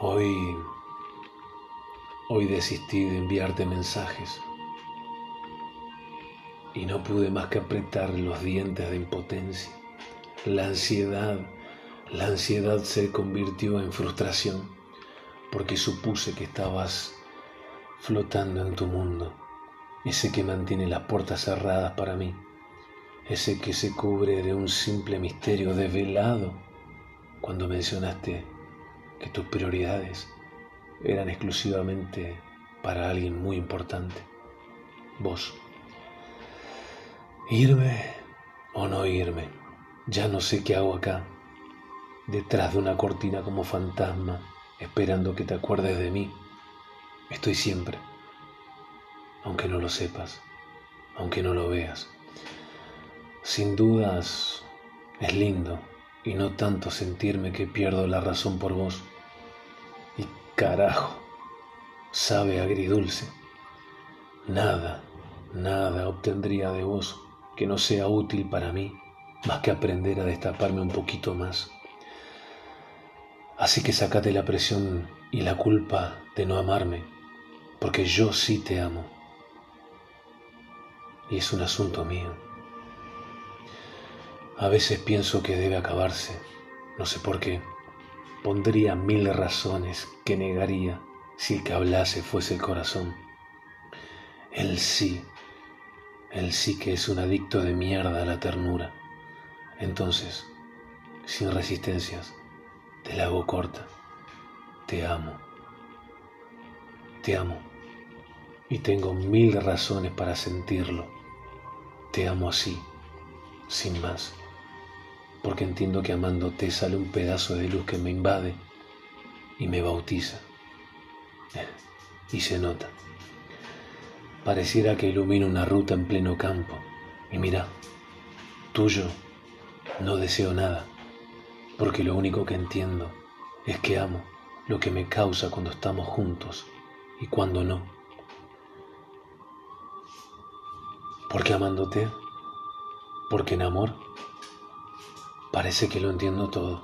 Hoy, hoy desistí de enviarte mensajes y no pude más que apretar los dientes de impotencia. La ansiedad, la ansiedad se convirtió en frustración porque supuse que estabas flotando en tu mundo, ese que mantiene las puertas cerradas para mí, ese que se cubre de un simple misterio desvelado cuando mencionaste que tus prioridades eran exclusivamente para alguien muy importante, vos. Irme o no irme, ya no sé qué hago acá, detrás de una cortina como fantasma, esperando que te acuerdes de mí. Estoy siempre, aunque no lo sepas, aunque no lo veas. Sin dudas es lindo y no tanto sentirme que pierdo la razón por vos. Carajo, sabe agridulce. Nada, nada obtendría de vos que no sea útil para mí más que aprender a destaparme un poquito más. Así que sacate la presión y la culpa de no amarme, porque yo sí te amo. Y es un asunto mío. A veces pienso que debe acabarse, no sé por qué. Pondría mil razones que negaría si el que hablase fuese el corazón. Él sí, él sí que es un adicto de mierda a la ternura. Entonces, sin resistencias, te la hago corta. Te amo. Te amo. Y tengo mil razones para sentirlo. Te amo así, sin más porque entiendo que amándote sale un pedazo de luz que me invade y me bautiza. Y se nota. Pareciera que ilumina una ruta en pleno campo. Y mira, tuyo no deseo nada, porque lo único que entiendo es que amo lo que me causa cuando estamos juntos y cuando no. Porque amándote, porque en amor Parece que lo entiendo todo.